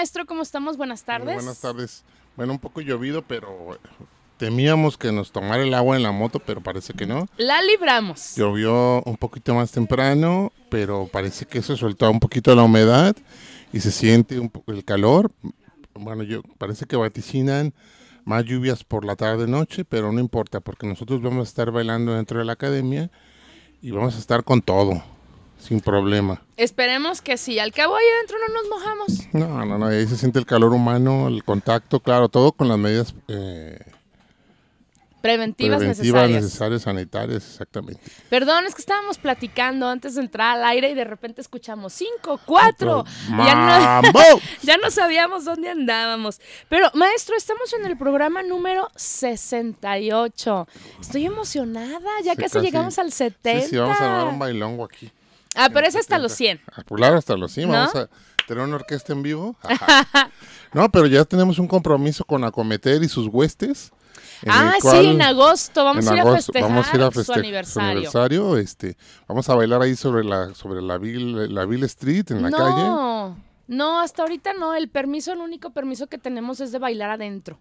Maestro, ¿cómo estamos? Buenas tardes. Muy buenas tardes. Bueno, un poco llovido, pero temíamos que nos tomara el agua en la moto, pero parece que no. La libramos. Llovió un poquito más temprano, pero parece que se soltó un poquito la humedad y se siente un poco el calor. Bueno, yo parece que vaticinan más lluvias por la tarde noche, pero no importa porque nosotros vamos a estar bailando dentro de la academia y vamos a estar con todo, sin problema. Esperemos que sí. Al cabo ahí adentro no nos mojamos. No, no, no, ahí se siente el calor humano, el contacto, claro, todo con las medidas eh, Preventivas, preventivas necesarias. necesarias, sanitarias, exactamente. Perdón, es que estábamos platicando antes de entrar al aire y de repente escuchamos cinco, cuatro. Ya no, ya no sabíamos dónde andábamos. Pero, maestro, estamos en el programa número 68. Estoy emocionada, ya Sí, casi, casi. llegamos al 70. Sí, sí, vamos a dar un bailongo aquí. Ah, pero es hasta los 100. Ah, pues Claro, hasta los 100. ¿No? Vamos a tener una orquesta en vivo. Ajá. no, pero ya tenemos un compromiso con Acometer y sus huestes. Ah, cual- sí, en agosto vamos en a ir a festejar, vamos a ir a su feste- aniversario. aniversario, este, vamos a bailar ahí sobre la sobre la Ville, la Ville Street en la no, calle. no, hasta ahorita no. El permiso, el único permiso que tenemos es de bailar adentro.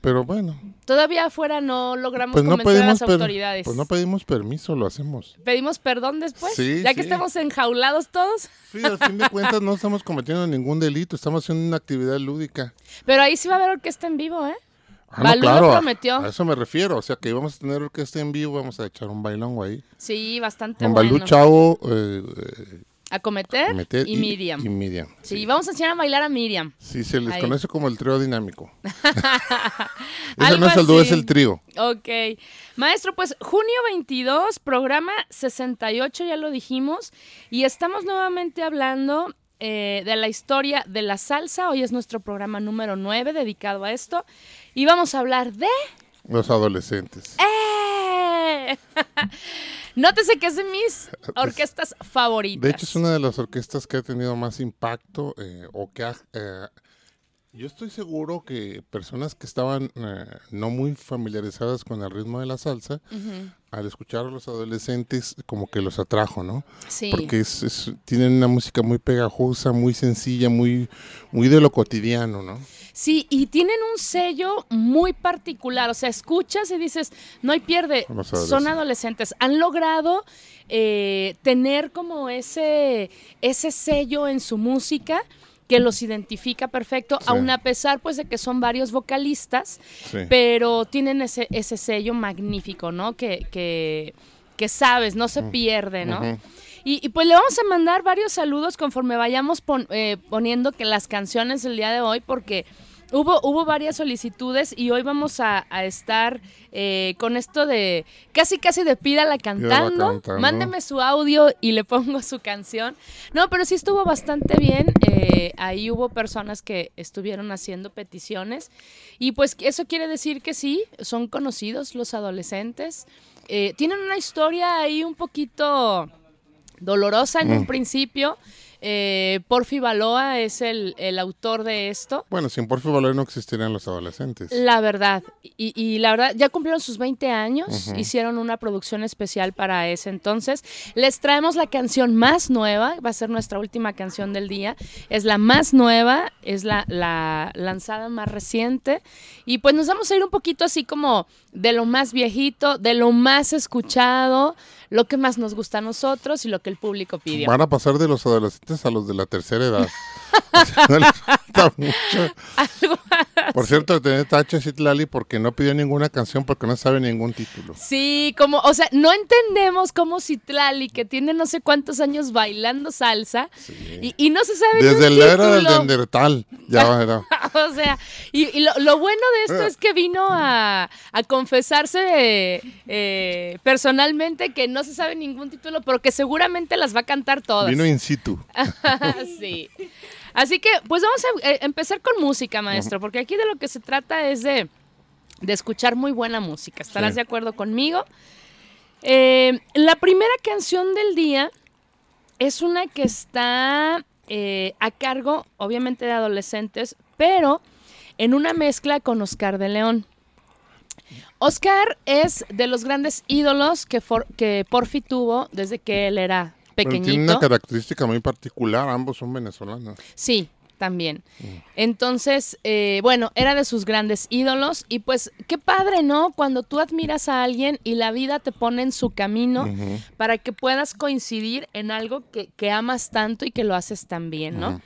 Pero bueno, Todavía afuera no logramos pues no convencer a las autoridades. pues no pedimos permiso, lo hacemos. ¿Pedimos perdón después? Sí, ya que sí. estamos enjaulados todos. Sí, al fin de cuentas no estamos cometiendo ningún delito, estamos haciendo una actividad lúdica. Pero ahí sí va a haber orquesta en vivo, ¿eh? Ah, lo a- prometió. A, eso me refiero, o sea que vamos a tener orquesta en vivo, vamos a echar un bailongo ahí. Sí, bastante Con bueno. Balú Chavo, eh, eh, Acometer, Meter y, Miriam. Y Miriam. sí. vamos a enseñar a bailar a Miriam. Sí, se les Ahí. conoce como el trío dinámico. Algo no es el dúo, es el trío. Ok. Maestro, pues junio 22, programa 68, ya lo dijimos. Y estamos nuevamente hablando eh, de la historia de la salsa. Hoy es nuestro programa número 9 dedicado a esto. Y vamos a hablar de... Los adolescentes. ¡Eh! Nótese que es de mis orquestas favoritas. De hecho, es una de las orquestas que ha tenido más impacto eh, o que ha... eh, yo estoy seguro que personas que estaban eh, no muy familiarizadas con el ritmo de la salsa, al escuchar a los adolescentes, como que los atrajo, ¿no? Sí. Porque es, es- tienen una música muy pegajosa, muy sencilla, muy, muy de lo cotidiano, ¿no? Sí, y tienen un sello muy particular. O sea, escuchas y dices, no hay pierde. Son adolescentes. adolescentes. Han logrado eh, tener como ese, ese sello en su música que los identifica perfecto, Sí. aun a pesar pues de que son varios vocalistas, Sí. pero tienen ese, ese sello magnífico, ¿no? Que, que, que sabes, no se pierde, ¿no? Y, y, pues le vamos a mandar varios saludos conforme vayamos pon- eh, poniendo que las canciones del día de hoy, porque hubo, hubo varias solicitudes y hoy vamos a, a estar eh, con esto de casi casi de pídala cantando, cantando. mándeme su audio y le pongo su canción. No, pero sí estuvo bastante bien. eh, ahí hubo personas que estuvieron haciendo peticiones y pues eso quiere decir que sí, son conocidos los adolescentes. Eh, tienen una historia ahí un poquito dolorosa en un Mm. principio. Eh, Porfi Baloa es el, el autor de esto. Bueno, sin Porfi Valor no existirían los adolescentes. La verdad, y, y la verdad, ya cumplieron sus 20 años, hicieron una producción especial para ese entonces. Les traemos la canción más nueva, va a ser nuestra última canción del día. Es la más nueva, es la, la lanzada más reciente. Y pues nos vamos a ir un poquito así como de lo más viejito, de lo más escuchado, lo que más nos gusta a nosotros y lo que el público pidió. Van a pasar de los adolescentes a los de la tercera edad. Mucho. Por cierto, tenés tache Citlali porque no pidió ninguna canción porque no sabe ningún título. Sí, como, o sea, no entendemos cómo Citlali, que tiene no sé cuántos años bailando salsa, y, y no se sabe Desde la era del título. Neandertal. Ya era. o sea, y, y lo, lo bueno de esto es que vino a, a confesarse eh, personalmente que no se sabe ningún título, pero que seguramente las va a cantar todas. Vino in situ. sí. Así que, pues vamos a eh, empezar con música, maestro, porque aquí de lo que se trata es de, escuchar muy buena música. ¿Estarás de acuerdo conmigo? Eh, la primera canción del día es una que está eh, a cargo, obviamente, de adolescentes, pero en una mezcla con Oscar de León. Oscar es de los grandes ídolos que, que Porfi tuvo desde que él era pequeñito. tiene una característica muy particular, ambos son venezolanos. Sí, también. Entonces, eh, bueno, era de sus grandes ídolos y pues qué padre, ¿no? Cuando tú admiras a alguien y la vida te pone en su camino para que puedas coincidir en algo que, amas tanto y que lo haces tan bien, ¿no?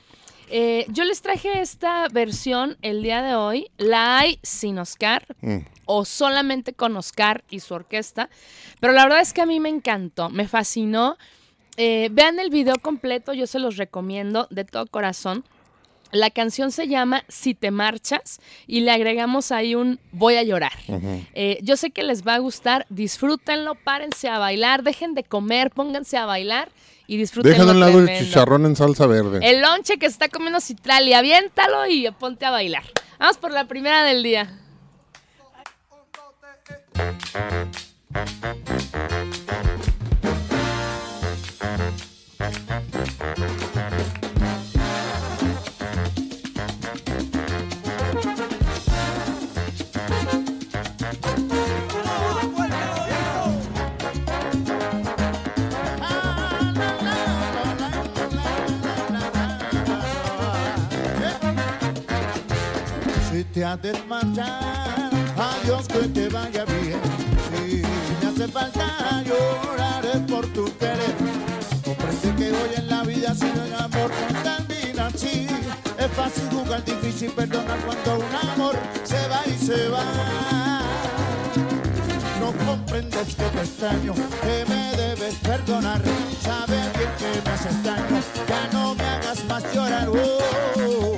Eh, yo les traje esta versión el día de hoy. La hay sin Oscar mm. o solamente con Oscar y su orquesta. Pero la verdad es que a mí me encantó, me fascinó. Eh, vean el video completo, yo se los recomiendo de todo corazón. La canción se llama Si te marchas y le agregamos ahí un voy a llorar. Eh, yo sé que les va a gustar, disfrútenlo, párense a bailar, dejen de comer, pónganse a bailar y disfruten. Dejen al lado el chicharrón en salsa verde. El lonche que está comiendo Citralia, aviéntalo y ponte a bailar. Vamos por la primera del día. Te has de marchar, adiós que te vaya bien. Si me hace falta llorar es por tu querer. Comprende que en la vida no hay amor no termina así. Es fácil jugar, difícil perdonar cuando un amor se va y se va. No comprendes que te extraño, que me debes perdonar. Sabes bien que me haces daño, ya no me hagas más llorar. Oh,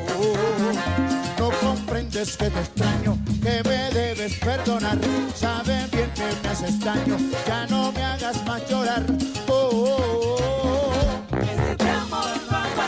es que te extraño, que me debes perdonar. Saben bien que me haces daño, ya no me hagas más llorar. Oh.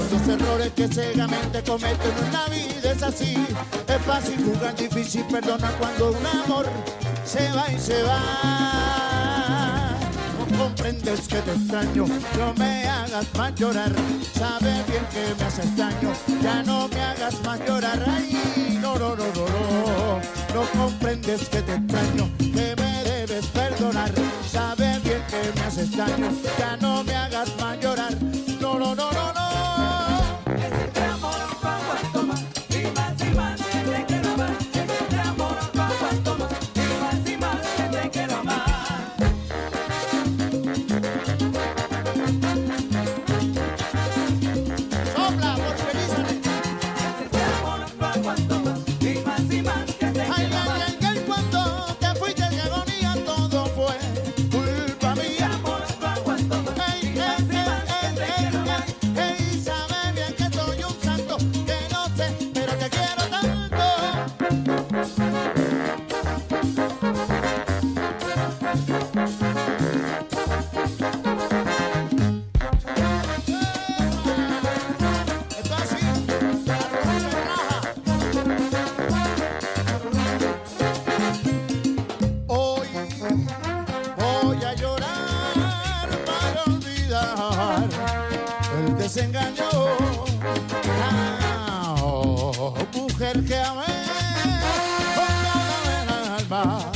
son los errores que ciegamente cometen en la vida, es así. Es fácil jugar, difícil perdonar cuando un amor se va y se va. No comprendes que te extraño, no me hagas más llorar. Sabes bien que me haces daño, ya no me hagas más llorar. Ay, no, no, no, no, no. No comprendes que te extraño, que me debes perdonar. Sabes bien que me haces daño, ya mujer que amé con alma,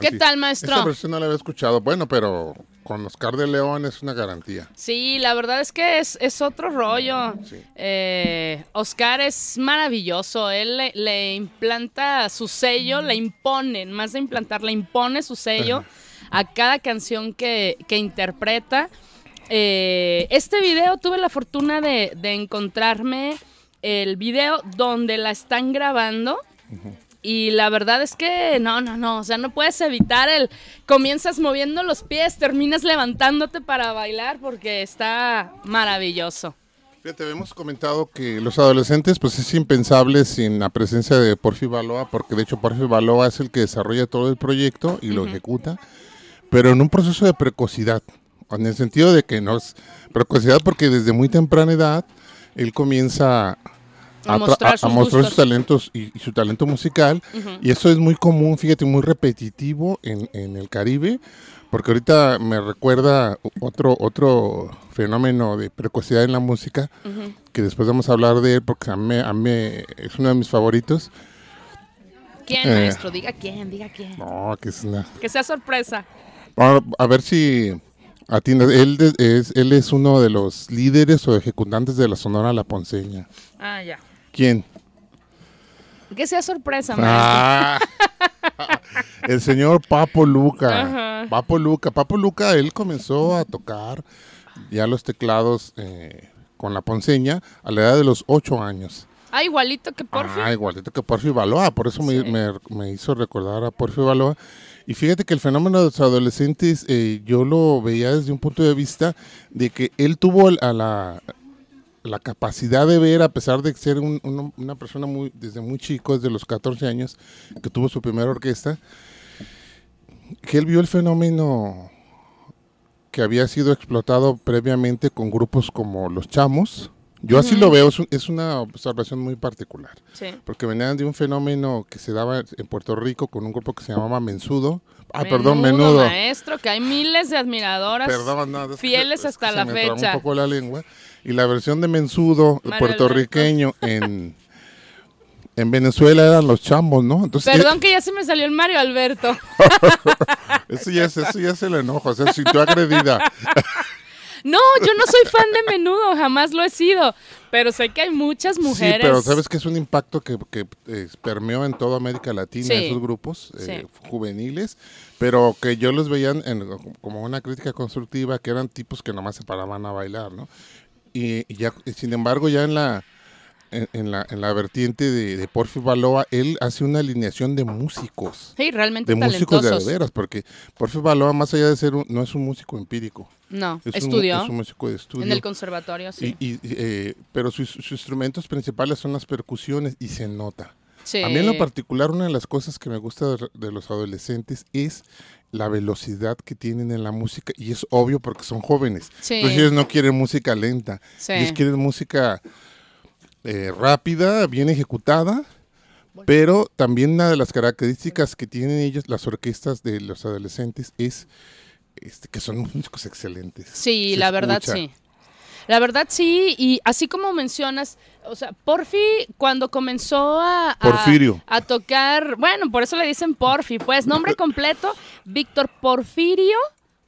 ¿Qué tal, maestro? Esta versión no la había escuchado. Bueno, pero con Oscar de León es una garantía. Sí, la verdad es que es, es otro rollo. Sí. Eh, Oscar es maravilloso. Él le, le implanta su sello, le impone, más de implantar, le impone su sello a cada canción que, que interpreta. Eh, este video tuve la fortuna de, de encontrarme el video donde la están grabando. Y la verdad es que no, no, no, o sea, no puedes evitar el... Comienzas moviendo los pies, terminas levantándote para bailar porque está maravilloso. Fíjate, hemos comentado que los adolescentes, pues es impensable sin la presencia de Porfi Baloa, porque de hecho Porfi Baloa es el que desarrolla todo el proyecto y lo ejecuta, pero en un proceso de precocidad, en el sentido de que no es precocidad porque desde muy temprana edad él comienza A tra- mostrar sus mostrar gustos. sus talentos y, y su talento musical, y eso es muy común, fíjate, muy repetitivo en, en el Caribe, porque ahorita me recuerda otro, otro fenómeno de precocidad en la música, que después vamos a hablar de él porque a mí, a mí es uno de mis favoritos. ¿Quién, Eh. maestro? Diga quién, diga quién. No, que es una... Que sea sorpresa. A, a ver si atiendes. Él es, él es uno de los líderes o ejecutantes de la Sonora La Ponceña. Ah, ya. ¿Quién? Que sea sorpresa. Ah, el señor Papo Luca. Ajá. Papo Luca. Papo Luca, él comenzó a tocar ya los teclados eh, con la ponceña a la edad de los ocho años. Ah, igualito que Porfi. Ah, igualito que Porfi Baloa, por eso me, me- me hizo recordar a Porfi Baloa. Y fíjate que el fenómeno de los adolescentes, eh, yo lo veía desde un punto de vista de que él tuvo a la, la capacidad de ver, a pesar de ser un- una persona muy desde muy chico, desde los 14 años, que tuvo su primera orquesta, que él vio el fenómeno que había sido explotado previamente con grupos como Los Chamos. Yo así lo veo, es, un- es una observación muy particular Sí. porque venían de un fenómeno que se daba en Puerto Rico con un grupo que se llamaba Mensudo. Ah, perdón, Menudo. maestro, que hay miles de admiradoras Perdón, no, fieles es que hasta se la me fecha. un poco la lengua. Y la versión de Mensudo Mario puertorriqueño en, en Venezuela eran los chambos, ¿no? Entonces, Perdón que ya se me salió el Mario Alberto. eh, eso, ya es, eso ya es el enojo, o sea, si tú agredida. No, yo no soy fan de menudo, jamás lo he sido. Pero sé que hay muchas mujeres. Sí, pero sabes que es un impacto que, que eh, permeó en toda América Latina Sí. esos grupos eh, Sí. juveniles, pero que yo los veía en- como una crítica constructiva, que eran tipos que nomás se paraban a bailar, ¿no? Y, y ya, sin embargo, ya en la en, en la, en la vertiente de, de Porfi Baloa, él hace una alineación de músicos, Sí, realmente de músicos de veras, porque Porfi Baloa, más allá de ser un, no es un músico empírico, No, es, un, estudió es un músico de estudio. en el conservatorio, sí. Y, y, eh, pero sus, sus instrumentos principales son las percusiones y se nota. Sí. A mí en lo particular una de las cosas que me gusta de, de los adolescentes es la velocidad que tienen en la música y es obvio porque son jóvenes. Sí. Entonces ellos no quieren música lenta, Sí. ellos quieren música eh, rápida, bien ejecutada. Pero también una de las características que tienen ellos, las orquestas de los adolescentes, es este, que son músicos excelentes. Sí, Se la verdad escucha. sí. La verdad sí, y así como mencionas, o sea, Porfi cuando comenzó a, a- Porfirio. a tocar, bueno, por eso le dicen Porfi, pues nombre completo, Víctor Porfirio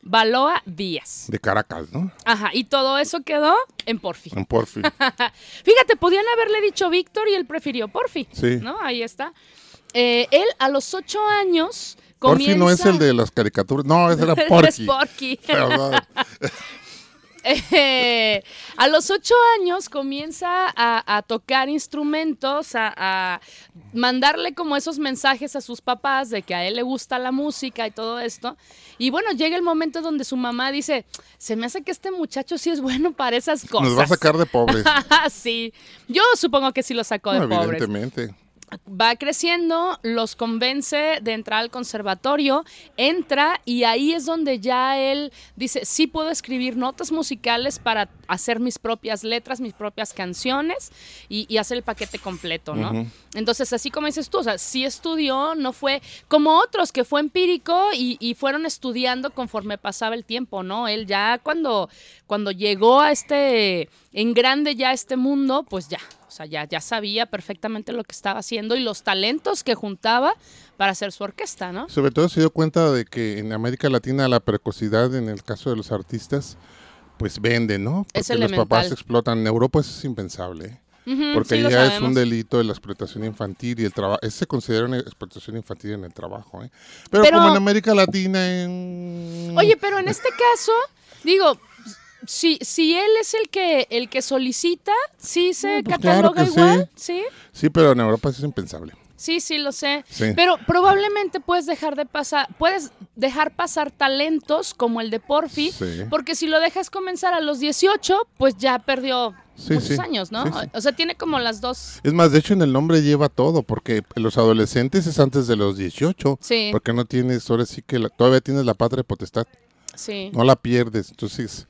Baloa Díaz. De Caracas, ¿no? Ajá, y todo eso quedó en Porfi. En Porfi. Fíjate, podían haberle dicho Víctor y él prefirió Porfi. Sí. ¿No? Ahí está. Eh, él a los ocho años Porfi comienza... no es el de las caricaturas, no, ese era Es Porky. Porky. Eh, a los ocho años comienza a, a tocar instrumentos, a, a mandarle como esos mensajes a sus papás de que a él le gusta la música y todo esto. Y bueno, llega el momento donde su mamá dice, se me hace que este muchacho sí es bueno para esas cosas. Nos va a sacar de pobres. sí, yo supongo que sí lo sacó de pobres. evidentemente. Va creciendo, los convence de entrar al conservatorio, entra y ahí es donde ya él dice, sí puedo escribir notas musicales para hacer mis propias letras, mis propias canciones y, y hacer el paquete completo, ¿no? Entonces, así como dices tú, o sea, sí estudió, no fue como otros que fue empírico y, y fueron estudiando conforme pasaba el tiempo, ¿no? Él ya cuando, cuando llegó a este, en grande ya a este mundo, pues ya, o sea, ya, ya sabía perfectamente lo que estaba haciendo y los talentos que juntaba para hacer su orquesta, ¿no? Sobre todo se dio cuenta de que en América Latina la precocidad en el caso de los artistas pues vende, ¿no? Porque Es los papás explotan. En Europa eso es impensable. ¿eh? Ujú, Porque sí, ya es un delito de la explotación infantil y el trabajo. Se considera una explotación infantil en el trabajo. ¿eh? Pero, Pero- como en América Latina. en- Oye, pero en este caso, digo, si, si él es el que el que solicita, sí se No, pues cataloga igual, ¿sí? Sí, pero en Europa eso es impensable. Sí, sí, lo sé. Sí. Pero probablemente puedes dejar de pasar, puedes dejar pasar talentos como el de Porfi, Sí. porque si lo dejas comenzar a los 18, pues ya perdió Sí, muchos años, ¿no? O sea, tiene como las dos. Es más, de hecho en el nombre lleva todo, porque los adolescentes es antes de los 18. Sí. Porque no tienes, ahora sí que la- todavía tienes la patria potestad. Sí. no la pierdes. Entonces,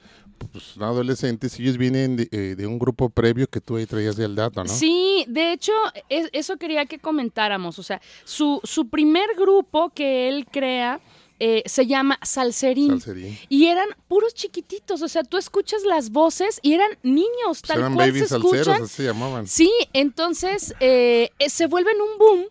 pues son adolescentes ellos vienen de, eh, de un grupo previo que tú ahí traías del dato, ¿no? Sí, de hecho, es- eso quería que comentáramos. O sea, su, su primer grupo que él crea eh, se llama Salserín. Salserín. Y eran puros chiquititos. O sea, tú escuchas las voces y eran niños, Pues tal eran cual baby se salseros, escuchan. así se llamaban. Sí, entonces eh, se vuelven un boom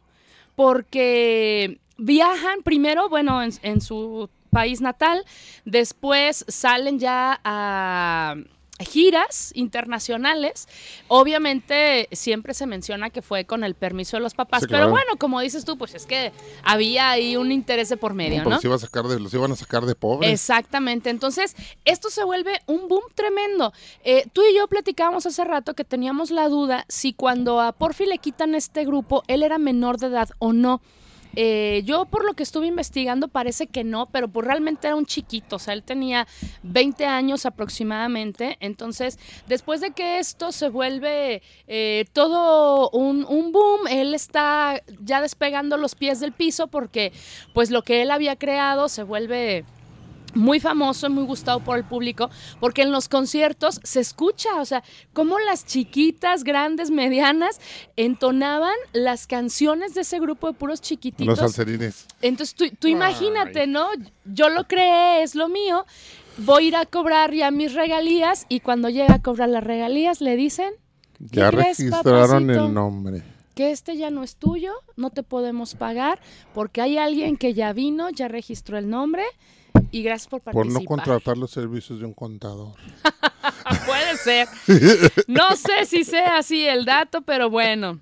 porque viajan primero, bueno, en, en su país natal, después salen ya a giras internacionales. Obviamente siempre se menciona que fue con el permiso de los papás, Sí, pero bueno, como dices tú, pues es que había ahí un interés de por medio, ¿no? los, iba a sacar de, los iban a sacar de pobres. Exactamente. Entonces, esto se vuelve un boom tremendo. Eh, tú y yo platicábamos hace rato que teníamos la duda si cuando a Porfi le quitan este grupo, él era menor de edad o no. Eh, yo por lo que estuve investigando parece que no, pero pues realmente era un chiquito, o sea, él tenía 20 años aproximadamente, entonces después de que esto se vuelve eh, todo un, un boom, él está ya despegando los pies del piso porque pues lo que él había creado se vuelve muy famoso y muy gustado por el público, porque en los conciertos se escucha, o sea, cómo las chiquitas, grandes, medianas entonaban las canciones de ese grupo de puros los chiquititos. salserines. Entonces tú, tú imagínate, ¿no? Yo lo creé, es lo mío, voy a ir a cobrar ya mis regalías y cuando llega a cobrar las regalías le dicen Ya crees, registraron papacito? el nombre. que este ya no es tuyo, no te podemos pagar porque hay alguien que ya vino, ya registró el nombre y gracias por Por participar. no contratar los servicios de un contador. Puede ser. No sé si sea así el dato, pero bueno,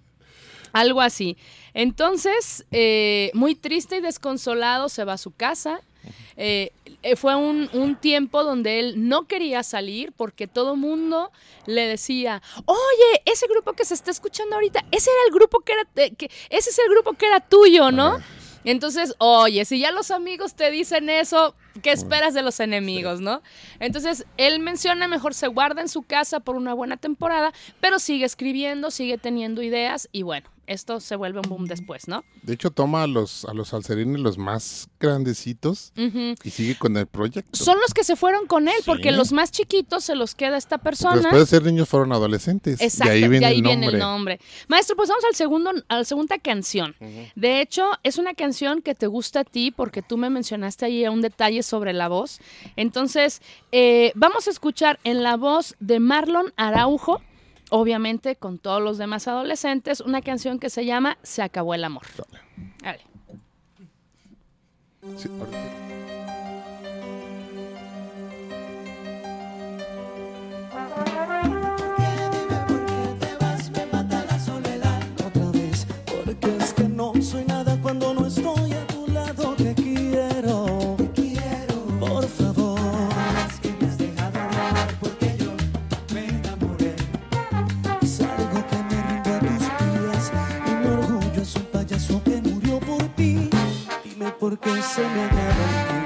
algo así. Entonces, eh, muy triste y desconsolado, se va a su casa. Eh, eh, fue un, un tiempo donde él no quería salir porque todo mundo le decía, oye, ese grupo que se está escuchando ahorita, ese era el grupo que era, que, ese es el grupo que era tuyo, ¿no? Entonces, oye, si ya los amigos te dicen eso, ¿qué esperas de los enemigos, no? Entonces, él menciona, mejor se guarda en su casa por una buena temporada, pero sigue escribiendo, sigue teniendo ideas y bueno, esto se vuelve un boom después, ¿no? De hecho, toma a los, a los salserines los más grandecitos y sigue con el proyecto. Son los que se fueron con él, Sí. porque los más chiquitos se los queda esta persona. Después de ser niños fueron adolescentes. Exacto, y ahí viene, de ahí el, viene nombre. el nombre. Maestro, pues vamos al segundo, a la segunda canción. De hecho, es una canción que te gusta a ti porque tú me mencionaste ahí un detalle sobre la voz. Entonces, eh, vamos a escuchar en la voz de Marlon Araujo, obviamente con todos los demás adolescentes, una canción que se llama Se acabó el amor. Dale. Sí. Dime por qué se me acaba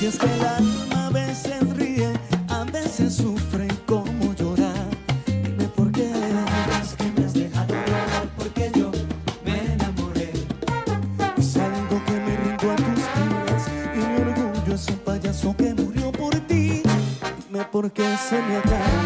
y es que el alma a veces ríe, a veces sufre como llorar. Dime por qué es que me has dejado llorar porque yo me enamoré. Es algo que me rindo a tus pies y mi orgullo es un payaso que murió por ti. Dime por qué se me acaba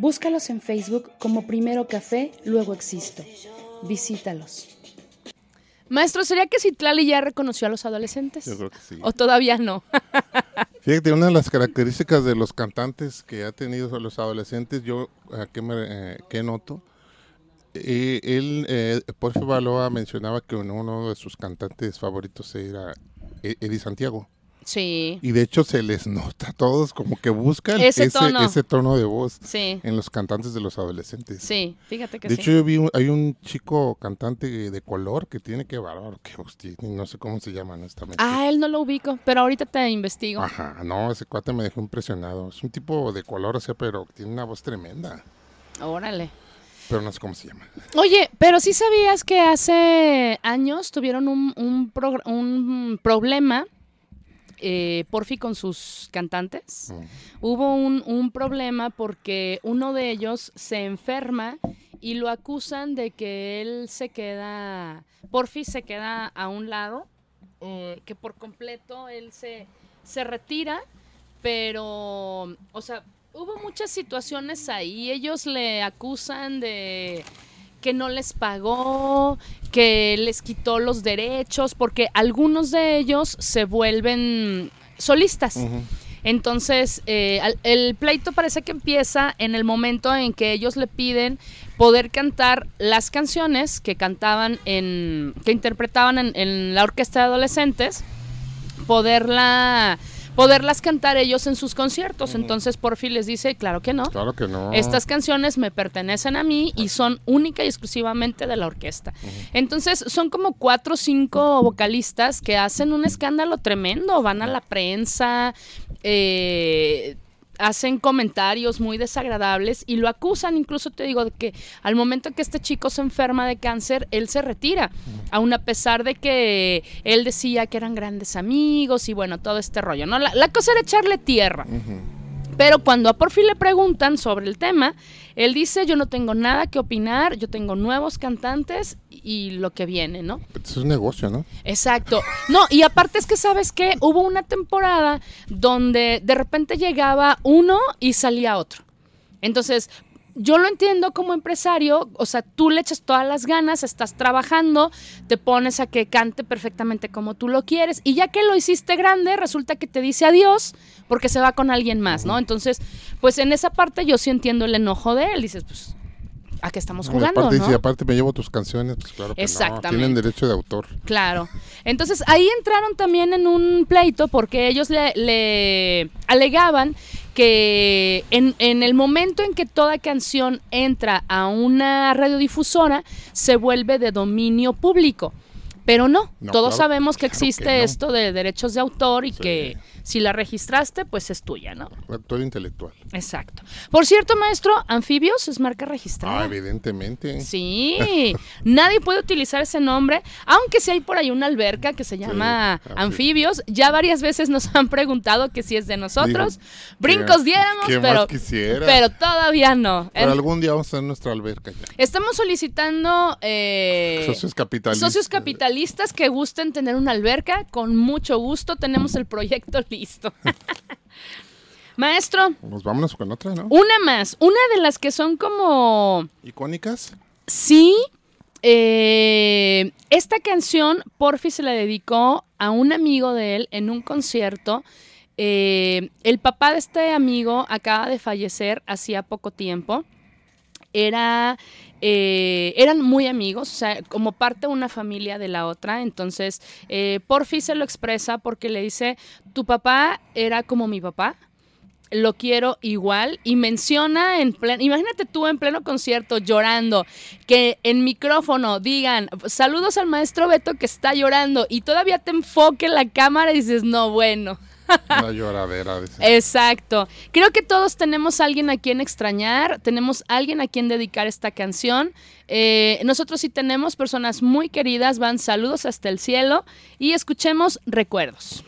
Búscalos en Facebook como Primero Café, luego Existo. Visítalos. Maestro, ¿sería que Citlali ya reconoció a los adolescentes? Yo creo que sí. ¿O todavía no? Fíjate, una de las características de los cantantes que ha tenido los adolescentes, yo que, me, eh, noto, eh, él, eh, Porfio Baloa mencionaba que uno, uno de sus cantantes favoritos era Eddie Santiago. Sí, Y de hecho se les nota a todos como que buscan Ese ese, tono. ese tono de voz sí, en los cantantes de los adolescentes. sí, fíjate que De sí. hecho, yo vi, un- hay un chico cantante de color que tiene que bárbaro, que hostia, no sé cómo se llama honestamente. Ah, él no lo ubico, pero ahorita te investigo. Ajá, no, ese cuate me dejó impresionado. Es un tipo de color, o sea, pero tiene una voz tremenda. Órale. Pero no sé cómo se llama. Oye, pero sí sabías que hace años tuvieron un, un problema, eh, Porfi, con sus cantantes. Mm. Hubo un, un problema porque uno de ellos se enferma y lo acusan de que él se queda, Porfi se queda a un lado, eh, que por completo él se, se retira, pero, o sea, hubo muchas situaciones ahí. Ellos le acusan de que no les pagó, que les quitó los derechos, porque algunos de ellos se vuelven solistas. Entonces, eh, al- el pleito parece que empieza en el momento en que ellos le piden poder cantar las canciones que cantaban en, que interpretaban en, en la orquesta de adolescentes, poderla, poderlas cantar ellos en sus conciertos. Entonces, Porfi les dice, claro que no. Claro que no. Estas canciones me pertenecen a mí y son única y exclusivamente de la orquesta. Entonces, son como cuatro o cinco vocalistas que hacen un escándalo tremendo, van a la prensa, eh, hacen comentarios muy desagradables y lo acusan, incluso te digo, de que al momento que este chico se enferma de cáncer, él se retira, aun a pesar de que él decía que eran grandes amigos y bueno, todo este rollo, ¿no? La, la cosa era echarle tierra. Pero cuando a Porfi le preguntan sobre el tema, él dice, yo no tengo nada que opinar, yo tengo nuevos cantantes y lo que viene, ¿no? Es un negocio, ¿no? Exacto. No, y aparte es que, ¿sabes qué? Hubo una temporada donde de repente llegaba uno y salía otro. Entonces, yo lo entiendo como empresario, o sea, tú le echas todas las ganas, estás trabajando, te pones a que cante perfectamente como tú lo quieres, y ya que lo hiciste grande, resulta que te dice adiós porque se va con alguien más, ¿no? Entonces, pues en esa parte yo sí entiendo el enojo de él, dices, pues, ¿a qué estamos Y jugando, aparte, no? si aparte me llevo tus canciones, pues claro que no, tienen derecho de autor. Claro. Entonces ahí entraron también en un pleito porque ellos le, le alegaban que en, en el momento en que toda canción entra a una radiodifusora se vuelve de dominio público. Pero no, No, todos claro, sabemos que claro existe que no. esto de derechos de autor y Sí. que si la registraste, pues es tuya, ¿no? Autor intelectual. Exacto. Por cierto, maestro, Anfibios es marca registrada. Ah, evidentemente. Sí, nadie puede utilizar ese nombre, aunque sí hay por ahí una alberca que se llama Sí, Anfibios. Ya varias veces nos han preguntado que si es de nosotros. Digo, Brincos ¿qué- diéramos, qué más pero, pero todavía no. Pero algún día vamos a tener nuestra alberca ya. Estamos solicitando eh, Socios capitalistas. socios capitalistas que gusten tener una alberca. Con mucho gusto tenemos el proyecto listo. Maestro, Pues vámonos con otra, ¿no? una más. Una de las que son como... Icónicas. Sí, eh, esta canción Porfi se la dedicó a un amigo de él en un concierto. Eh, el papá de este amigo acaba de fallecer hacía poco tiempo. Era, eh, eran muy amigos, o sea, como parte de una familia de la otra. Entonces, eh, Porfi se lo expresa porque le dice, tu papá era como mi papá lo quiero igual y menciona en pleno, imagínate tú en pleno concierto llorando, que en micrófono digan saludos al maestro Beto que está llorando y todavía te enfoque la cámara y dices, no, bueno. Exacto. Creo que todos tenemos a alguien a quien extrañar, tenemos a alguien a quien dedicar esta canción. Eh, nosotros sí tenemos personas muy queridas, van saludos hasta el cielo y escuchemos recuerdos.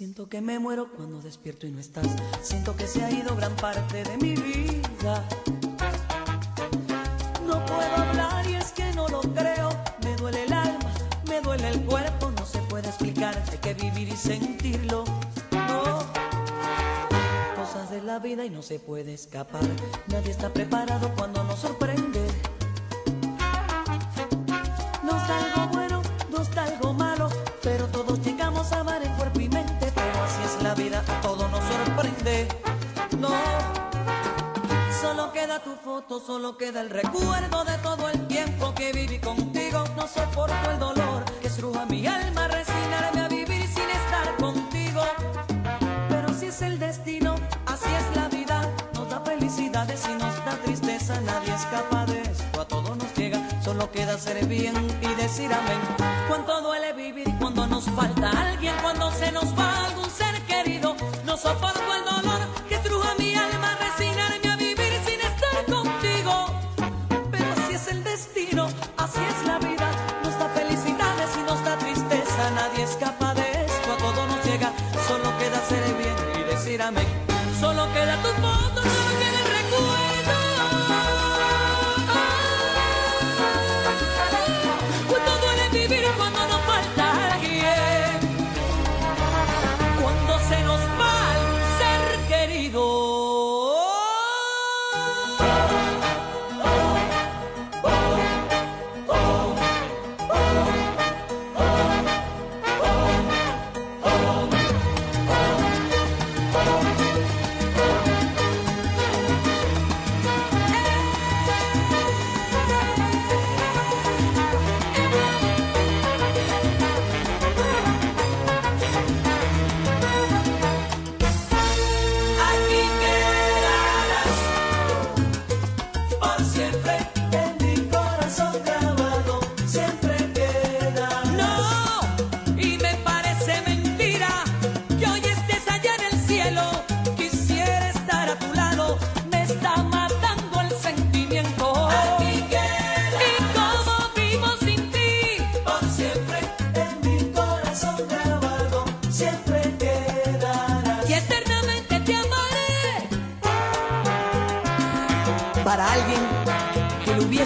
Siento que me muero cuando despierto y no estás. Siento que se ha ido gran parte de mi vida. No puedo hablar y es que no lo creo. Me duele el alma, me duele el cuerpo. No se puede explicar, hay que vivir y sentirlo. No. Cosas de la vida y no se puede escapar. Nadie está preparado cuando nos sorprende. Solo queda el recuerdo de todo el tiempo que viví contigo. No soporto el dolor que estruja mi alma, resignarme a vivir sin estar contigo. Pero si es el destino, así es la vida. Nos da felicidades y nos da tristeza. Nadie escapa de esto, a todo nos llega. Solo queda hacer bien y decir amén. Cuánto duele vivir cuando nos falta alguien, cuando se nos va algún ser querido. No soporto el dolor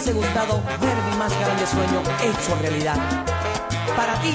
hubiese gustado ver mi más grande sueño hecho realidad. Para ti,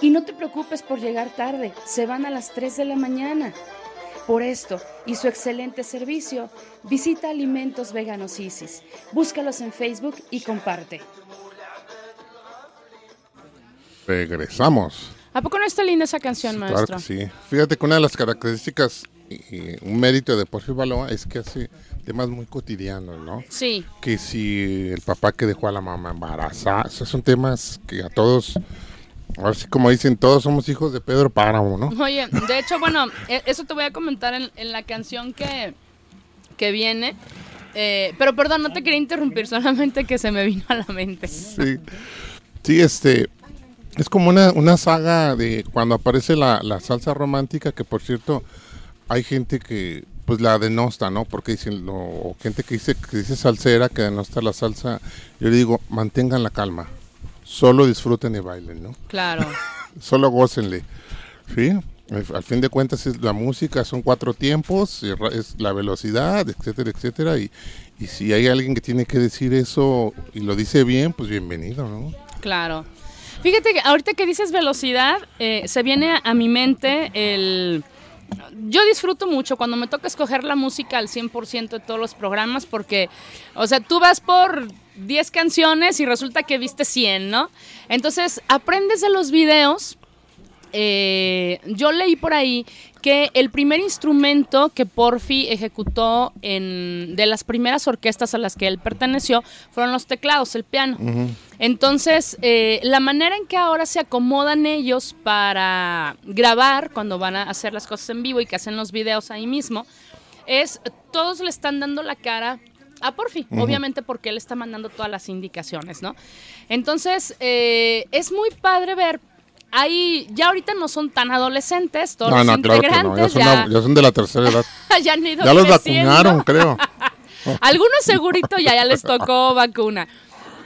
Y no te preocupes por llegar tarde, se van a las 3 de la mañana. Por esto y su excelente servicio, visita Alimentos Veganos Isis. Búscalos en Facebook y comparte. Regresamos. ¿A poco no está linda esa canción, Claro maestro? que sí. Fíjate que una de las características y, y un mérito de Porfirio Baloa es que hace temas muy cotidianos, ¿no? Sí. Que si el papá que dejó a la mamá embarazada, esos son temas que a todos, ahora sí como dicen, todos somos hijos de Pedro Páramo, ¿no? Oye, de hecho, bueno, e- eso te voy a comentar en, en la canción que, que viene. Eh, pero perdón, no te quería interrumpir, solamente que se me vino a la mente. Sí, sí este, es como una, una saga de cuando aparece la, la salsa romántica, que por cierto, hay gente que pues la denosta, ¿no? Porque dicen, no, o gente que dice, que dice salsera, que denosta la salsa. Yo le digo, mantengan la calma, solo disfruten y bailen, ¿no? Claro. Solo gócenle, ¿sí? Al fin de cuentas es la música, son cuatro tiempos, es la velocidad, etcétera, etcétera, y, y si hay alguien que tiene que decir eso y lo dice bien, pues bienvenido, ¿no? Claro. Fíjate que ahorita que dices velocidad, eh, se viene a, a mi mente el... Yo disfruto mucho cuando me toca escoger la música al 100% de todos los programas porque, o sea, tú vas por 10 canciones y resulta que viste 100, ¿no? Entonces, aprendes de los videos. Eh, yo leí por ahí que el primer instrumento que Porfi ejecutó en, de las primeras orquestas a las que él perteneció fueron los teclados, el piano. Entonces, eh, la manera en que ahora se acomodan ellos para grabar, cuando van a hacer las cosas en vivo y que hacen los videos ahí mismo, es todos le están dando la cara a Porfi, obviamente porque él está mandando todas las indicaciones, ¿no? Entonces, eh, es muy padre ver. Ahí ya ahorita no son tan adolescentes, todos No, los no, claro que no, ya son, ya, ya son de la tercera edad. ya han ido Ya los vacunaron, creo. Algunos segurito ya, ya les tocó vacuna.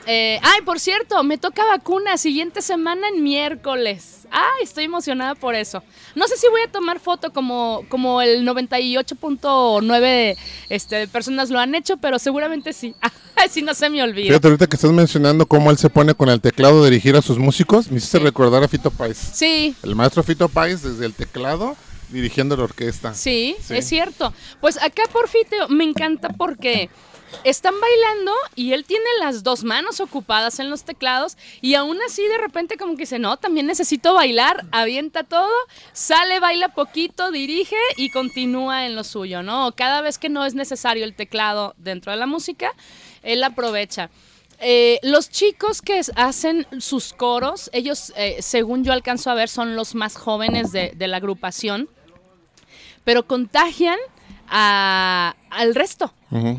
Eh, ay, por cierto, me toca vacuna siguiente semana en miércoles. Ay, estoy emocionada por eso. No sé si voy a tomar foto como, como el 98.9 este, personas lo han hecho, pero seguramente sí. Así no se me olvida. Fíjate ahorita que estás mencionando cómo él se pone con el teclado a dirigir a sus músicos, me hiciste recordar a Fito Páez. Sí, El maestro Fito Páez desde el teclado dirigiendo la orquesta. Sí, Sí. es cierto. Pues acá por fin te- me encanta porque están bailando y él tiene las dos manos ocupadas en los teclados y aún así de repente como que dice, no, también necesito bailar, avienta todo, sale, baila poquito, dirige y continúa en lo suyo, ¿no? Cada vez que no es necesario el teclado dentro de la música, él aprovecha. Eh, los chicos que hacen sus coros, ellos, eh, según yo alcanzo a ver, son los más jóvenes de la agrupación pero contagian a- al resto.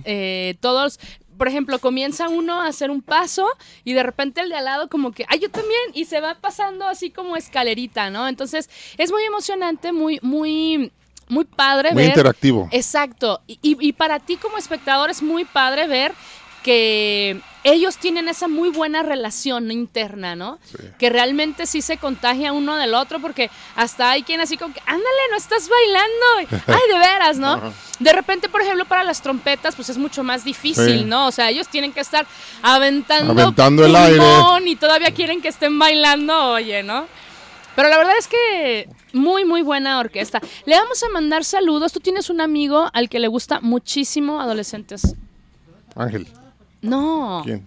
Eh, todos, por ejemplo, comienza uno a hacer un paso y de repente el de al lado como que, ay, yo también, y se va pasando así como escalerita, ¿no? Entonces es muy emocionante, muy, muy, muy padre Muy ver. interactivo. Exacto. Y, y- y para ti como espectador es muy padre ver que ellos tienen esa muy buena relación interna, ¿no? Que realmente sí se contagia uno del otro porque hasta hay quien así como que, ándale, no estás bailando. Ay, de veras, ¿no? De repente, por ejemplo, para las trompetas, pues es mucho más difícil, Sí. ¿no? O sea, ellos tienen que estar aventando, Aventando el aire. y todavía quieren que estén bailando, oye, ¿no? Pero la verdad es que muy, muy buena orquesta. Le vamos a mandar saludos. Tú tienes un amigo al que le gusta muchísimo adolescentes. Ángel. No. ¿Quién?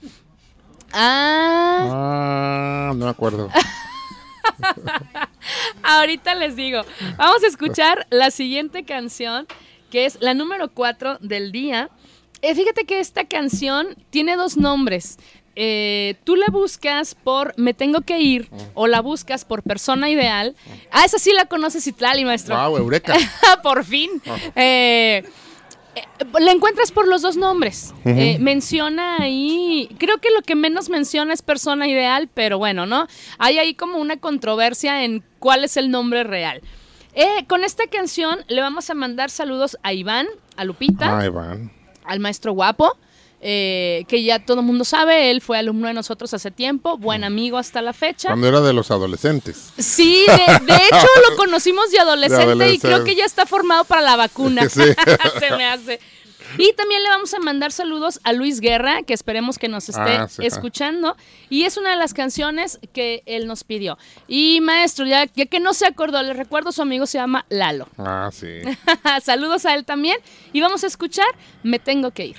Ah, Ah, no me acuerdo. ahorita les digo. Vamos a escuchar la siguiente canción, que es la número 4 del día. Eh, fíjate que esta canción tiene dos nombres. Eh, tú la buscas por Me Tengo que Ir o la buscas por Persona Ideal. Ah, esa sí la conoces, Itlali, maestro. wow, Eureka. por fin. Eh, eh, la encuentras por los dos nombres. Eh, menciona ahí, creo que lo que menos menciona es persona ideal, pero bueno, ¿no? Hay ahí como una controversia en cuál es el nombre real. Eh, con esta canción le vamos a mandar saludos a Iván, a Lupita, Ahí van. al maestro guapo. Eh, que ya todo el mundo sabe, él fue alumno de nosotros hace tiempo, buen amigo hasta la fecha. Cuando era de los adolescentes. Sí, de, de hecho lo conocimos de adolescente, y adolescente. creo que ya está formado para la vacuna. Sí. Se me hace. Y también le vamos a mandar saludos a Luis Guerra, que esperemos que nos esté Ah, sí. escuchando. Y es una de las canciones que él nos pidió. Y maestro, ya, ya que no se acordó, le recuerdo, su amigo se llama Lalo. Ah, sí. saludos a él también. Y vamos a escuchar Me Tengo que Ir.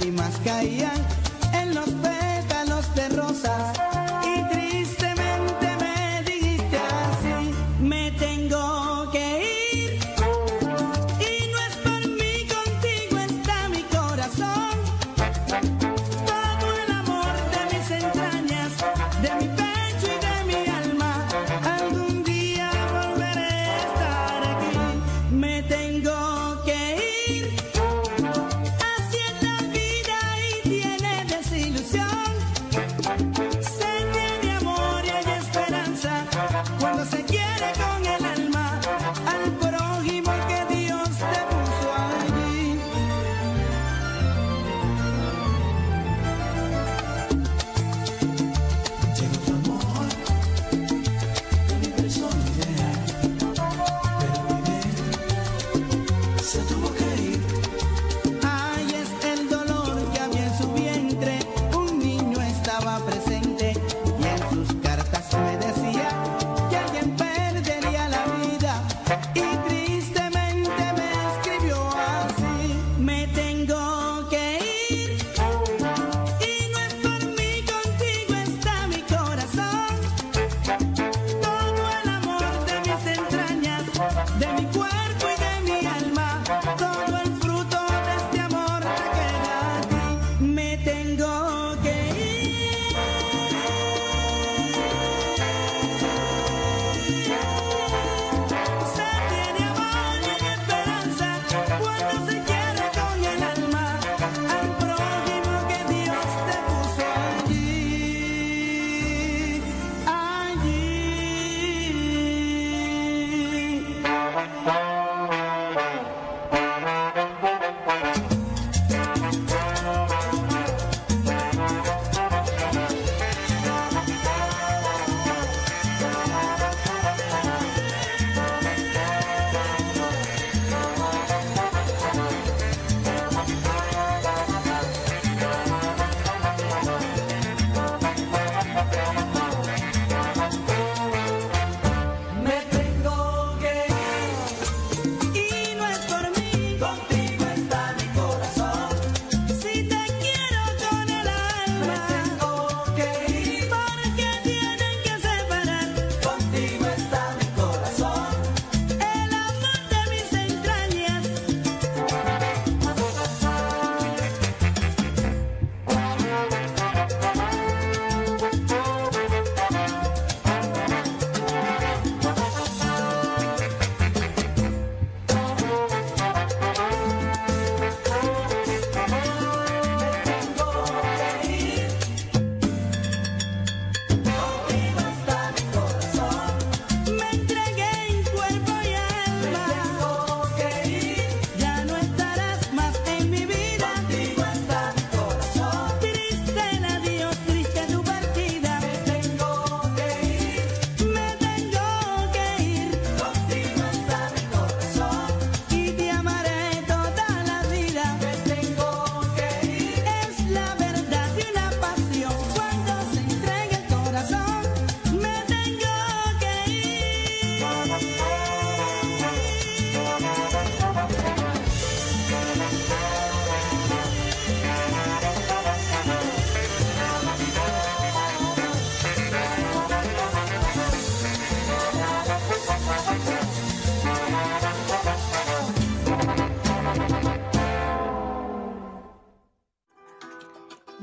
Lágrimas caían en los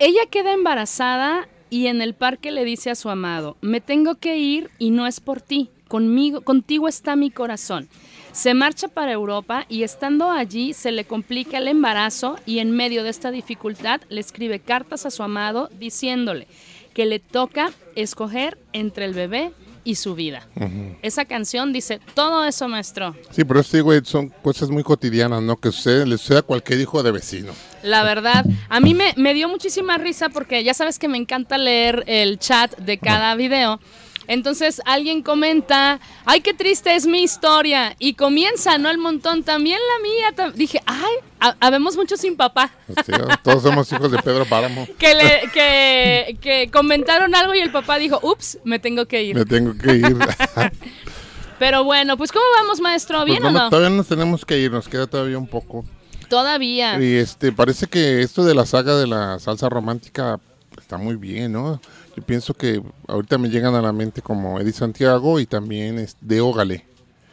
Ella queda embarazada y en el parque le dice a su amado, me tengo que ir y no es por ti, conmigo, contigo está mi corazón. Se marcha para Europa y estando allí se le complica el embarazo y en medio de esta dificultad le escribe cartas a su amado diciéndole que le toca escoger entre el bebé y su vida. Esa canción dice todo eso, maestro. Sí, pero este, güey, son cosas muy cotidianas, ¿no? Que sucede, le sucede a cualquier hijo de vecino. La verdad, a mí me, me dio muchísima risa porque ya sabes que me encanta leer el chat de cada video. Entonces alguien comenta, ay, qué triste es mi historia. Y comienza, ¿no? El montón, también la mía. tam- Dije, ay, ha- habemos muchos sin papá. Todos somos hijos de Pedro Páramo. Que, le, que, que comentaron algo y el papá dijo, ups, me tengo que ir. Me tengo que ir. Pero bueno, pues ¿cómo vamos, maestro? Pues ¿Bien o no? todavía nos tenemos que ir, nos queda todavía un poco. Todavía. Y este, parece que esto de la saga de la salsa romántica está muy bien, ¿no? Yo pienso que ahorita me llegan a la mente como Eddie Santiago y también es de Ógale.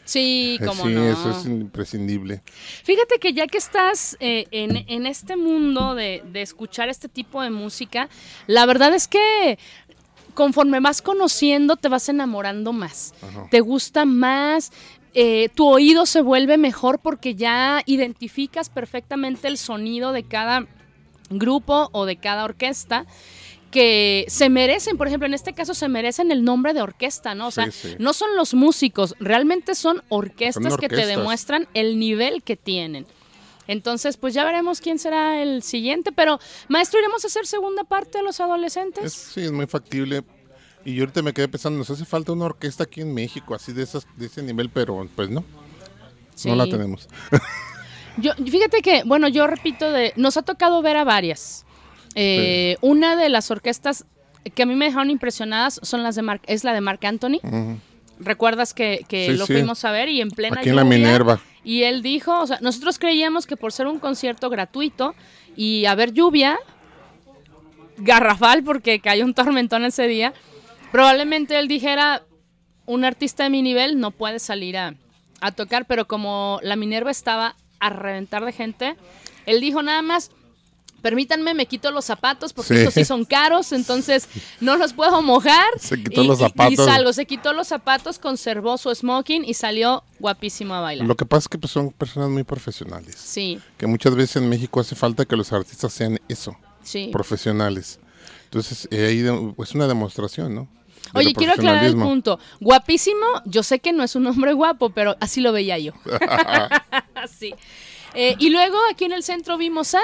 Sí, Eh, cómo sí, no. eso es imprescindible. Fíjate que ya que estás eh, en, en este mundo de, de escuchar este tipo de música, la verdad es que conforme vas conociendo te vas enamorando más, te gusta más, eh, tu oído se vuelve mejor porque ya identificas perfectamente el sonido de cada grupo o de cada orquesta que se merecen, por ejemplo, en este caso se merecen el nombre de orquesta, ¿no? O sea, Sí, sí. no son los músicos, realmente son orquestas, Son que te demuestran el nivel que tienen. Entonces, pues ya veremos quién será el siguiente, pero maestro, ¿iremos a hacer segunda parte de los adolescentes? Es, sí, es muy factible. Y yo ahorita me quedé pensando, nos hace falta una orquesta aquí en México, así de, esas, de ese nivel, pero pues no, Sí. no la tenemos. Yo, fíjate que, bueno, yo repito, de, nos ha tocado ver a varias. Eh, Una de las orquestas que a mí me dejaron impresionadas son las de Marc, es la de Marc Anthony. ¿Recuerdas que, que Sí, lo sí. fuimos a ver y en plena Aquí en la Minerva. Y él dijo, o sea, nosotros creíamos que por ser un concierto gratuito y haber lluvia, garrafal porque cayó un tormentón ese día, probablemente él dijera, un artista de mi nivel no puede salir a, a tocar, pero como la Minerva estaba a reventar de gente, él dijo nada más, permítanme, me quito los zapatos porque Sí. estos sí son caros, entonces no los puedo mojar. Se quitó Y- los y- Y, zapatos. salgo, se quitó los zapatos, conservó su smoking y salió guapísimo a bailar. Lo que pasa es que pues, son personas muy profesionales. Sí, Que muchas veces en México hace falta que los artistas sean eso, sí. profesionales. Entonces, eh, ahí es una demostración, ¿no? De Oye, quiero aclarar el punto. Guapísimo, yo sé que no es un hombre guapo, pero así lo veía yo. sí. Eh, y luego aquí en el centro vimos a,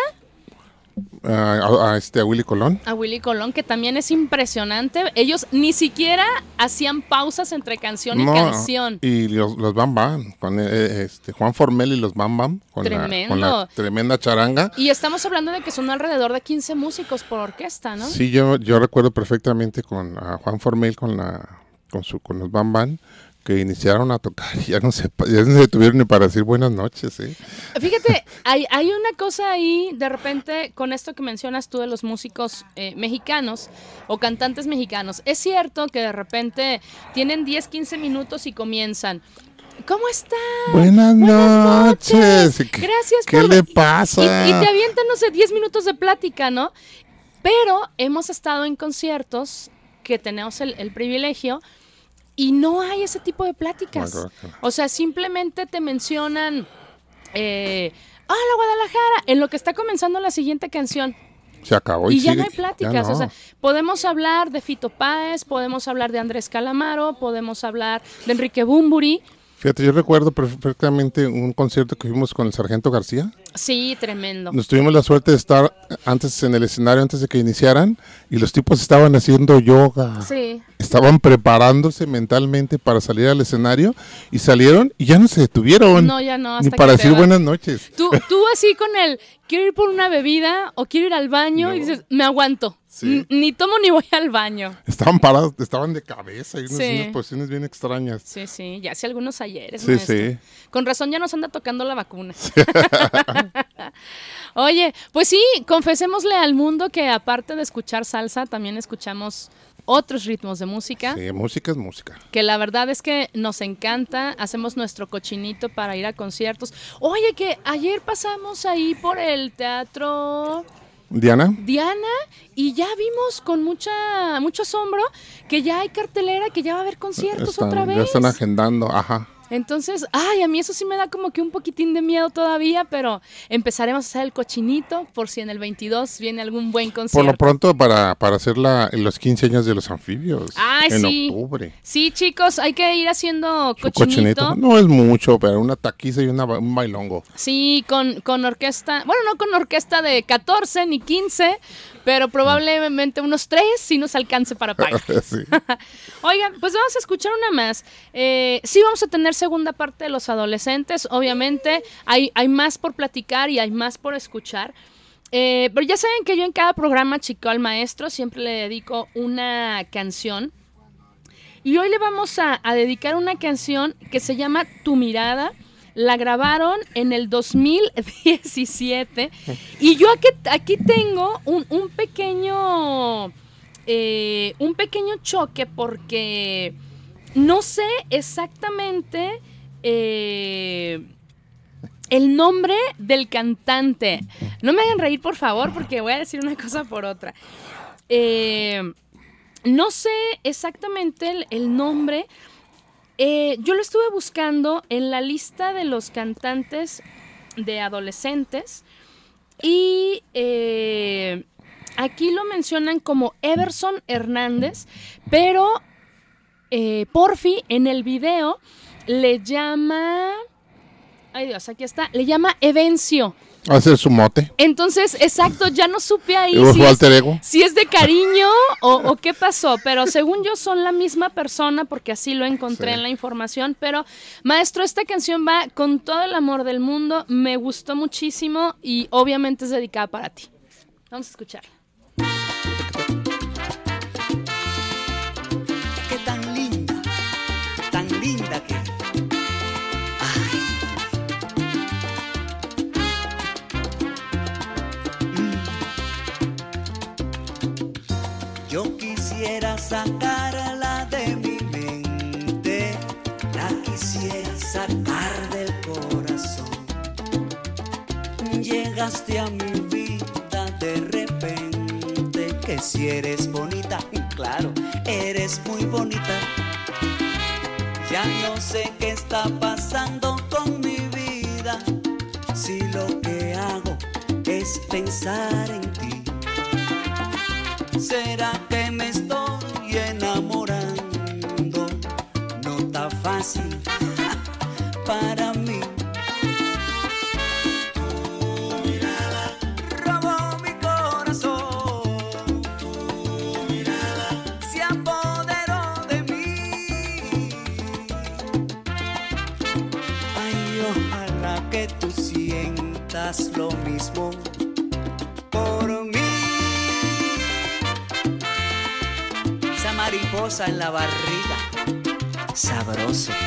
A, a este, a Willy Colón. a Willy Colón, que también es impresionante. Ellos ni siquiera hacían pausas entre canción y canción. Y los, los Bam Bam, con eh, este, Juan Formel y los Bam Bam, con, la, con Tremendo. la tremenda charanga. Y estamos hablando de que son alrededor de 15 músicos por orquesta, ¿no? Sí, yo, yo recuerdo perfectamente con a Juan Formel con la con su con los Bam Bam que iniciaron a tocar y ya no se ya no se tuvieron ni para decir buenas noches, ¿eh? Fíjate, hay, hay una cosa ahí, de repente, con esto que mencionas tú de los músicos eh, mexicanos o cantantes mexicanos. Es cierto que de repente tienen 10, 15 minutos y comienzan. ¿Cómo están? Buenas, noches. ¿Qué- Gracias ¿Qué por le pasa? Y, y te avientan, no sé, 10 minutos de plática, ¿no? Pero hemos estado en conciertos que tenemos el, el privilegio y no hay ese tipo de pláticas. O sea, simplemente te mencionan, eh, hola Guadalajara, en lo que está comenzando la siguiente canción. Se acabó Y, y, ya sigue- no hay pláticas. no. O sea, podemos hablar de Fito Páez, podemos hablar de Andrés Calamaro, podemos hablar de Enrique Bumburi. Fíjate, yo recuerdo perfectamente un concierto que fuimos con el Sargento García. Sí, tremendo. Nos tuvimos la suerte de estar antes en el escenario, antes de que iniciaran, y los tipos estaban haciendo yoga. Sí. Estaban preparándose mentalmente para salir al escenario y salieron y ya no se detuvieron. No, ya no, Ni hasta para que te decir buenas noches. Tú, tú así con el, quiero ir por una bebida o quiero ir al baño y dices, me aguanto. Sí. Ni tomo ni voy al baño. Estaban parados, estaban de cabeza y unas, Sí. unas posiciones bien extrañas. Sí, sí, ya hace algunos ayeres. Sí, maestro. sí. Con razón ya nos anda tocando la vacuna. Oye, pues sí, confesémosle al mundo que aparte de escuchar salsa, también escuchamos otros ritmos de música. Sí, música es música. que la verdad es que nos encanta, hacemos nuestro cochinito para ir a conciertos. Oye, que ayer pasamos ahí por el teatro Diana, Diana y ya vimos con mucha mucho asombro que ya hay cartelera, que ya va a haber conciertos están- otra vez. ya están agendando, ajá. Entonces, ay, a mí eso sí me da como que un poquitín de miedo todavía, pero empezaremos a hacer el cochinito por si en el 22 viene algún buen Por concierto. lo pronto para, para hacer la, los 15 años de los anfibios. Ay, en sí. octubre. Sí, chicos, hay que ir haciendo Su cochinito. No es mucho, pero una taquiza y una, un bailongo. Sí, con, con orquesta, bueno, no con orquesta de 14 ni 15, pero probablemente unos 3 si nos alcance para pagar. Sí. Oigan, pues vamos a escuchar una más. Eh, sí vamos a tener segunda parte de los adolescentes, obviamente hay, hay más por platicar y hay más por escuchar. Eh, pero ya saben que yo en cada programa Chico al Maestro siempre le dedico una canción. Y hoy le vamos a, dedicar una canción que se llama Tu mirada. La grabaron en el 2017. Y yo aquí, aquí tengo un, un pequeño. eh, un pequeño choque porque no sé exactamente eh, el nombre del cantante. No me hagan reír, por favor, porque voy a decir una cosa por otra. Eh, no sé exactamente el, nombre. Eh, yo lo estuve buscando en la lista de los cantantes de adolescentes y aquí lo mencionan como Everson Hernández, pero eh, Porfi en el video le llama... Ay Dios, aquí está. Le llama Evencio. Hacer su mote. Entonces, exacto, ya no supe ahí si es, si es de cariño o, o qué pasó, pero según yo son la misma persona porque así lo encontré Sí. en la información, pero maestro, esta canción va con todo el amor del mundo, me gustó muchísimo y obviamente es dedicada para ti. Vamos a escucharla. Llegaste a mi vida de repente, que si eres bonita, claro, eres muy bonita. Ya no sé qué está pasando con mi vida, si lo que hago es pensar en ti. ¿Será que me estoy enamorando? No está fácil para mí. Por mí. Esa mariposa en la barriga, sabroso.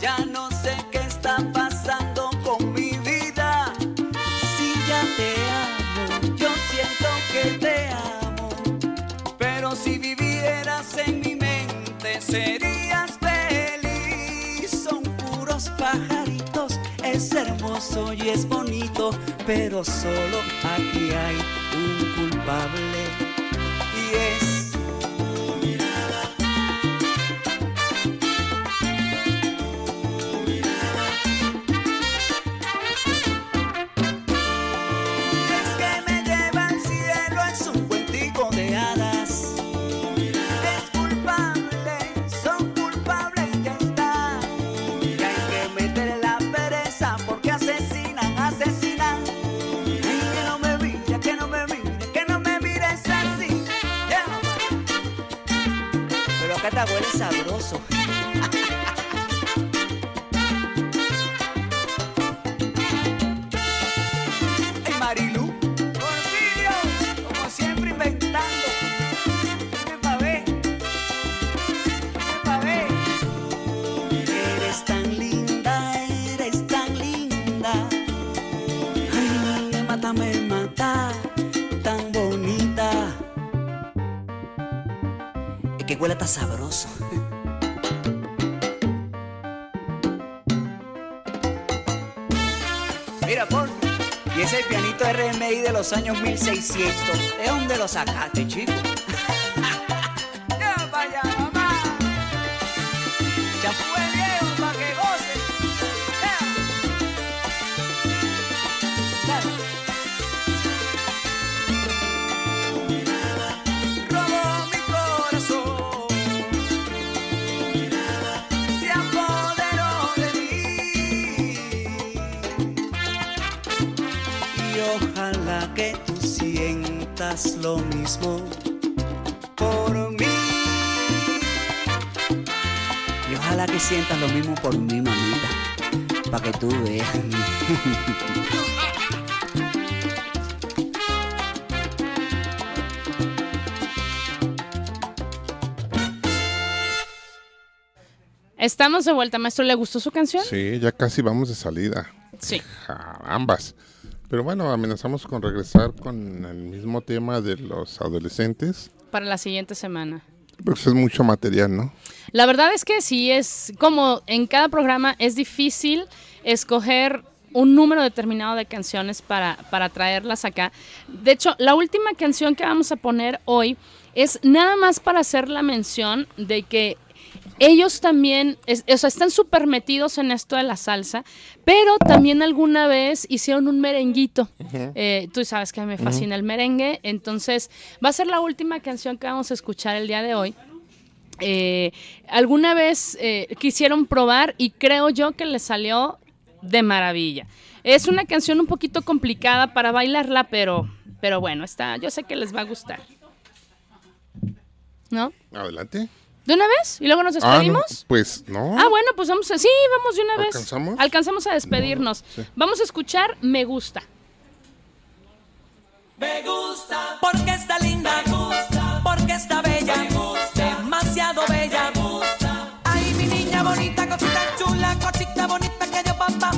Ya no sé qué está pasando con mi vida. Si ya te amo, yo siento que te amo. Pero si vivieras en mi serías feliz. Son puros pajaritos, es hermoso y es bonito. Pero solo aquí hay un culpable. Y es bien sabroso. Marilu. Porfirio, como siempre inventando. Dime pa' ver. Dime pa' ver. Eres tan linda, eres tan linda. Ay, me mata, me mata, tan bonita. Es que huele tan sabroso. Ese pianito RMI de los años 1600, ¿de dónde lo sacaste, chico? Y ojalá que tú sientas lo mismo por mí. Y ojalá que sientas lo mismo por mí, mamita. Para que tú veas. Estamos de vuelta, maestro. ¿Le gustó su canción? Sí, ya casi vamos de salida. Sí. Ambas. Pero bueno, amenazamos con regresar con el mismo tema de los adolescentes. Para la siguiente semana. Pues es mucho material, ¿no? La verdad es que sí es como en cada programa es difícil escoger un número determinado de canciones para, para traerlas acá. De hecho, la última canción que vamos a poner hoy es nada más para hacer la mención de que ellos también, es- o sea, están súper metidos en esto de la salsa, pero también alguna vez hicieron un merenguito. Eh, tú sabes que me fascina el merengue, entonces va a ser la última canción que vamos a escuchar el día de hoy. Eh, alguna vez eh, quisieron probar y creo yo que les salió de maravilla. Es una canción un poquito complicada para bailarla, pero, pero bueno, está, yo sé que les va a gustar. ¿No? Adelante. ¿De una vez? ¿Y luego nos Ah, no, despedimos? pues no. Ah, bueno, pues vamos a... Sí, vamos de una vez. ¿Alcanzamos? Alcanzamos a despedirnos. sí. Vamos a escuchar Me Gusta. Me gusta porque está linda, me gusta porque está bella, me gusta demasiado bella, me gusta. Ay, mi niña bonita, cosita chula, cosita bonita que yo papá,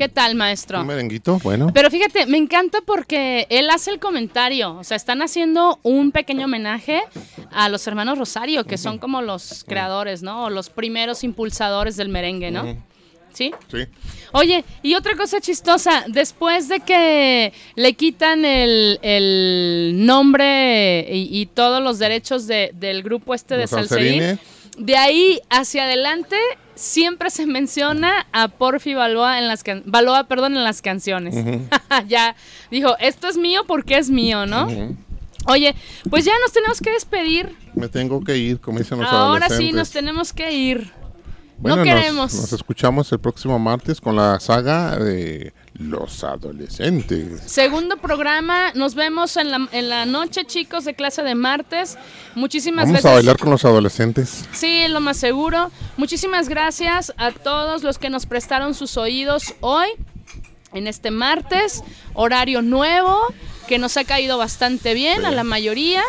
¿Qué tal, maestro? Un merenguito, bueno. Pero fíjate, me encanta porque él hace el comentario. O sea, están haciendo un pequeño homenaje a los hermanos Rosario, que son como los creadores, ¿no? O los primeros impulsadores del merengue, ¿no? ¿Sí? Sí. Oye, y otra cosa chistosa, después de que le quitan el, el nombre y, y todos los derechos de- del grupo este de Salserín, Salserines. de ahí hacia adelante siempre se menciona a Porfi Baloa en las can- Baloa, perdón, en las canciones. ya dijo, esto es mío porque es mío, ¿no? Oye, pues ya nos tenemos que despedir. Me tengo que ir, como dicen los Ahora sí nos tenemos que ir. Bueno, no nos- queremos. Nos, escuchamos el próximo martes con la saga de los adolescentes. Segundo programa, nos vemos en la, en la noche, chicos, de clase de martes. Muchísimas Vamos gracias. a bailar con los adolescentes. Sí, lo más seguro. Muchísimas gracias a todos los que nos prestaron sus oídos hoy, en este martes, horario nuevo, que nos ha caído bastante bien a la mayoría.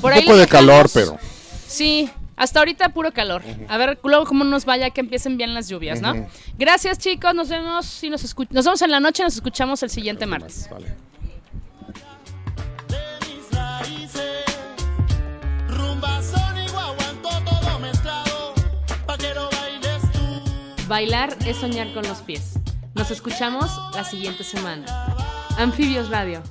Por Un ahí poco de calor, pero Sí, hasta ahorita puro calor. A ver luego cómo nos vaya, que empiecen bien las lluvias, ¿no? Gracias, chicos. Nos vemos, si nos, escu- nos vemos en la noche, nos escuchamos el siguiente martes. Vale. bailes tú. Bailar es soñar con los pies. Nos escuchamos la siguiente semana. Anfibios Radio.